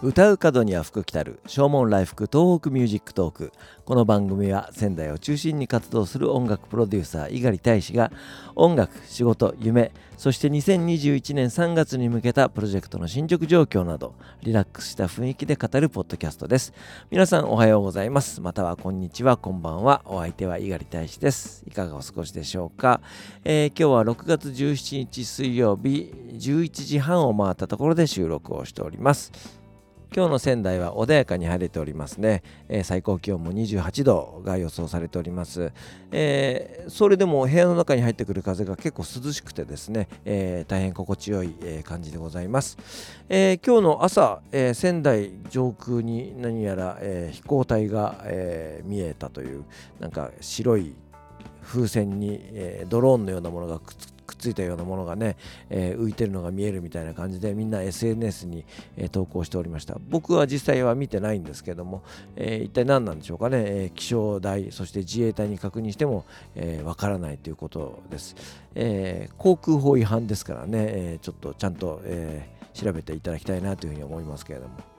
唱う門には福来たる唱門来福 TOHOKU MUSIC TALK。この番組は仙台を中心に活動する音楽プロデューサー猪狩大使が音楽仕事夢そして2021年3月に向けたプロジェクトの進捗状況などリラックスした雰囲気で語るポッドキャストです。皆さんおはようございます。またはこんにちは。こんばんは。お相手は猪狩大使です。いかがお過ごしでしょうか、えー、今日は6月17日水曜日11時半を回ったところで収録をしております。今日の仙台は穏やかに晴れておりますね、えー、最高気温も28度が予想されております、えー、それでも部屋の中に入ってくる風が結構涼しくてですね、えー、大変心地よい、え感じでございます、え今日の朝、え仙台上空に何やら、え飛行体が、え見えたというなんか白い風船に、えドローンのようなものがくっつくついたようなものがね、えー、浮いてるのが見えるみたいな感じでみんな SNS に、えー、投稿しておりました。僕は実際は見てないんですけども、えー、一体何なんでしょうかね、え気象台そして自衛隊に確認してもわ、えー、からないということです、え航空法違反ですからね、えちょっとちゃんと、え調べていただきたいなというふうに思いますけれども。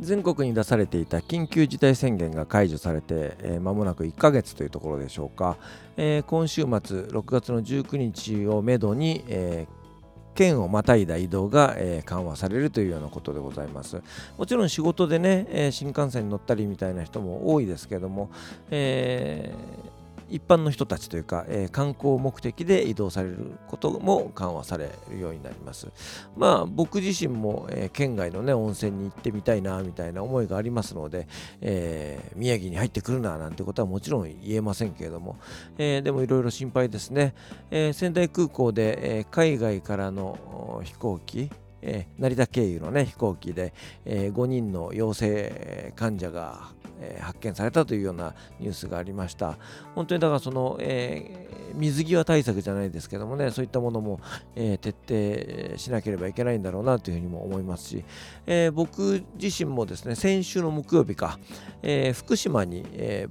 全国に出されていた緊急事態宣言が解除されて、えー、間もなく1ヶ月というところでしょうか、えー、今週末6月の19日をめどに、えー県をまたいだ移動が、え、緩和されるというようなことでございます。もちろん仕事でね、え、新幹線に乗ったりみたいな人も多いですけども、えー一般の人たちというか、えー、観光目的で移動されることも緩和されるようになります。まあ僕自身も、えー、県外のね温泉に行ってみたいなみたいな思いがありますので、えー、宮城に入ってくるななんてことはもちろん言えませんけれども、えでもいろいろ心配ですね。え仙台空港で、え海外からの飛行機えー、成田経由の、ね、飛行機で、えー、5人の陽性患者が、え、発見されたというようなニュースがありました。本当にだからその、えー、水際対策じゃないですけどもね、そういったものも、えー、徹底しなければいけないんだろうなというふうにも思いますし、えー、僕自身もですね、先週の木曜日か、え、福島に、え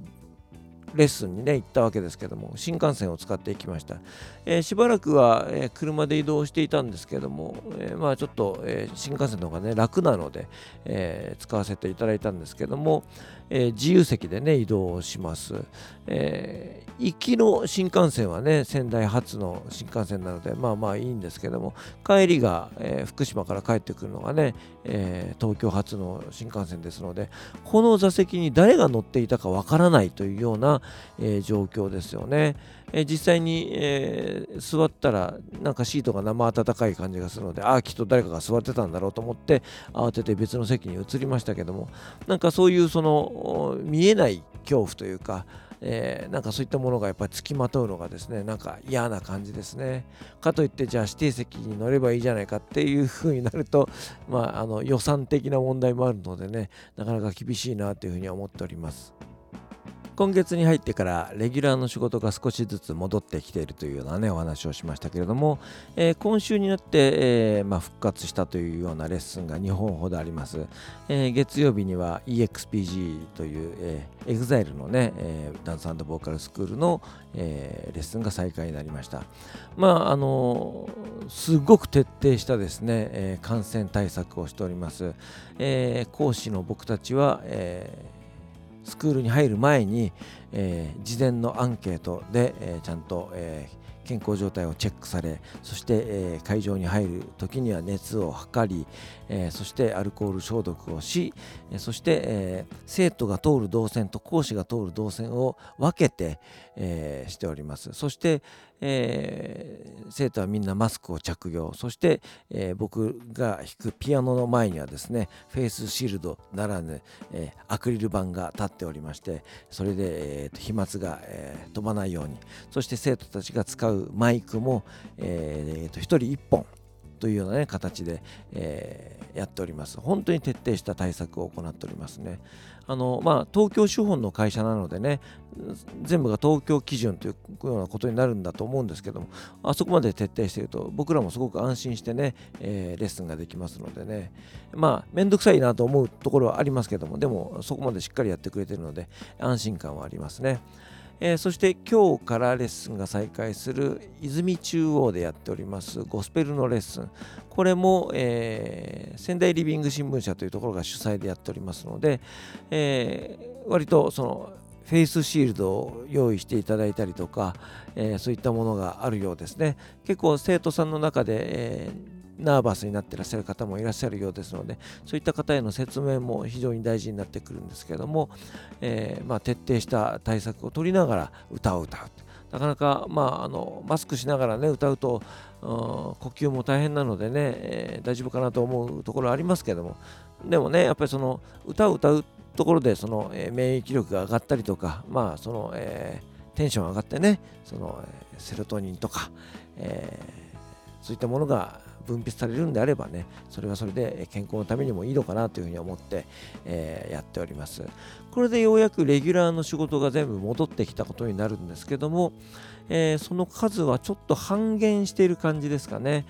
レッスンにね行ったわけですけども新幹線を使っていきました、えー、しばらくは、えー、車で移動していたんですけども、えー、まあちょっと、え新幹線の方がね楽なので、え使わせていただいたんですけども、え自由席でね移動します、え行きの新幹線はね仙台発の新幹線なのでまあまあいいんですけども帰りが、え福島から帰ってくるのがね、え東京発の新幹線ですのでこの座席に誰が乗っていたかわからないというような、え、状況ですよね。え、実際に、えー、座ったらなんかシートが生温かい感じがするのでああきっと誰かが座ってたんだろうと思って慌てて別の席に移りましたけどもなんかそういうその見えない恐怖というかえー、なんかそういったものがやっぱりつきまとうのがですねなんか嫌な感じですねかといってじゃあ指定席に乗ればいいじゃないかっていう風になると、まあ、あの予算的な問題もあるのでねなかなか厳しいなというふうには思っております。今月に入ってからレギュラーの仕事が少しずつ戻ってきているというようなねお話をしましたけれども、えー、今週になって、えー、まあ、復活したというようなレッスンが2本ほどあります、えー、月曜日には EXPG という、えー、EXILE のね、えダンスボーカルスクールの、えレッスンが再開になりました。まああのすごく徹底したですね、え感染対策をしております、え講師の僕たちは、えースクールに入る前に、えー、事前のアンケートで、えー、ちゃんと、えー健康状態をチェックされそして、え、会場に入る時には熱を測り、え、そしてアルコール消毒をし、え、そして、え生徒が通る動線と講師が通る動線を分けて、えしております。そして、え生徒はみんなマスクを着用。そして、え僕が弾くピアノの前にはですねフェイスシールドならぬ、えアクリル板が立っておりましてそれで、えー、飛沫が、え飛ばないように。そして生徒たちが使うマイクも、えー、と1人1本というような、ね、形で、えー、やっております。本当に徹底した対策を行っておりますね。あのまあ、東京資本の会社なのでね、全部が東京基準というようなことになるんだと思うんですけども、あそこまで徹底していると、僕らもすごく安心してね、えー、レッスンができますのでね、まあ、めんどくさいなと思うところはありますけども、でも、そこまでしっかりやってくれてるので、安心感はありますね。えー、そして今日からレッスンが再開する泉中央でやっておりますゴスペルのレッスン。これも、えー、仙台リビング新聞社というところが主催でやっておりますので、えー、割とそのフェイスシールドを用意していただいたりとか、えー、そういったものがあるようですね。結構生徒さんの中で、えナーバスになってらっしゃる方もいらっしゃるようですのでそういった方への説明も非常に大事になってくるんですけども、えー、まあ、徹底した対策を取りながら歌を歌うなかなか、まあ、あのマスクしながら、ね、歌うと呼吸も大変なのでね、えー、大丈夫かなと思うところありますけども。でもねやっぱりその歌を歌うところでその、えー、免疫力が上がったりとかまあその、えー、テンション上がってねその、えセロトニンとか、えそういったものが分泌されるんであればねそれはそれで健康のためにもいいのかなというふうに思って、えー、やっております。これでようやくレギュラーの仕事が全部戻ってきたことになるんですけども、えー、その数はちょっと半減している感じですかね。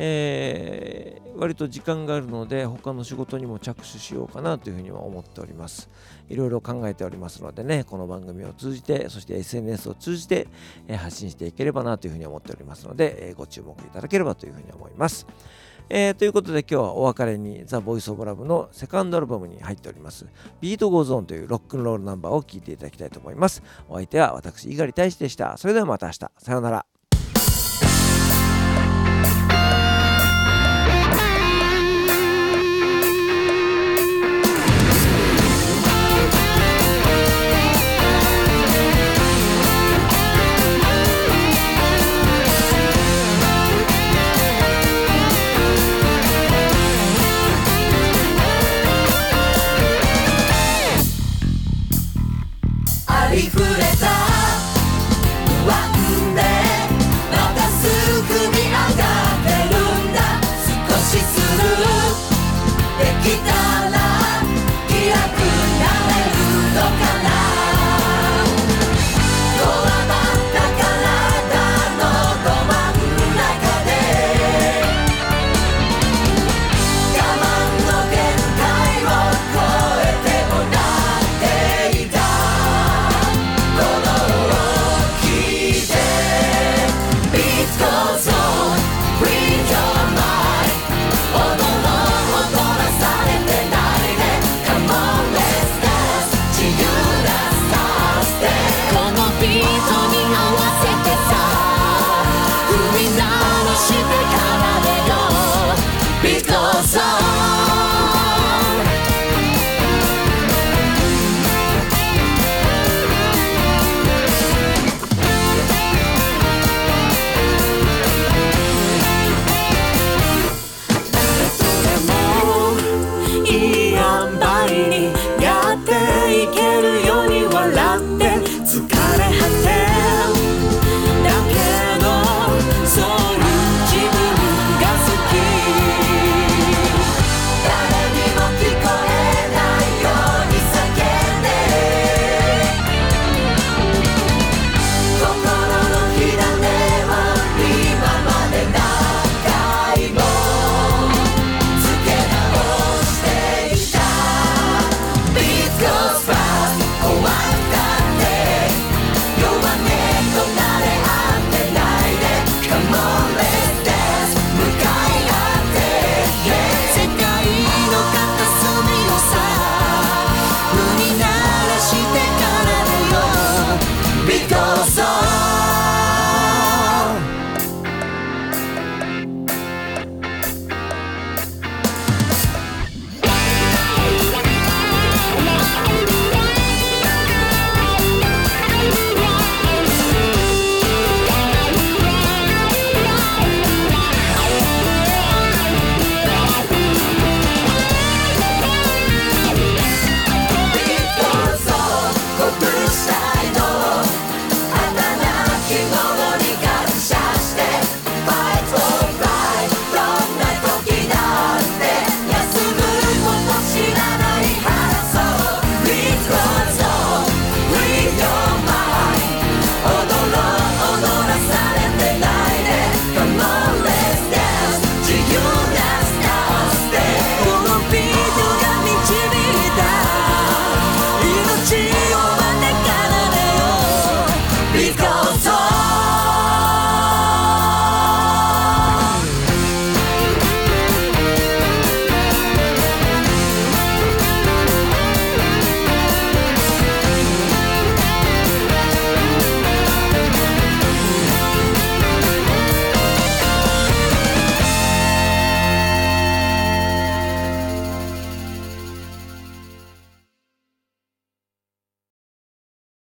えー、割と時間があるので他の仕事にも着手しようかなというふうには思っております。いろいろ考えておりますのでねこの番組を通じてそして SNS を通じて、えー、発信していければなというふうに思っておりますので、えー、ご注目いただければというふうに思います。えー、ということで今日はお別れに The Voice of Love のセカンドアルバムに入っております。 Beat Goes On というロックンロールナンバーを聴いていただきたいと思います。お相手は私猪狩大志でした。それではまた明日。さようなら。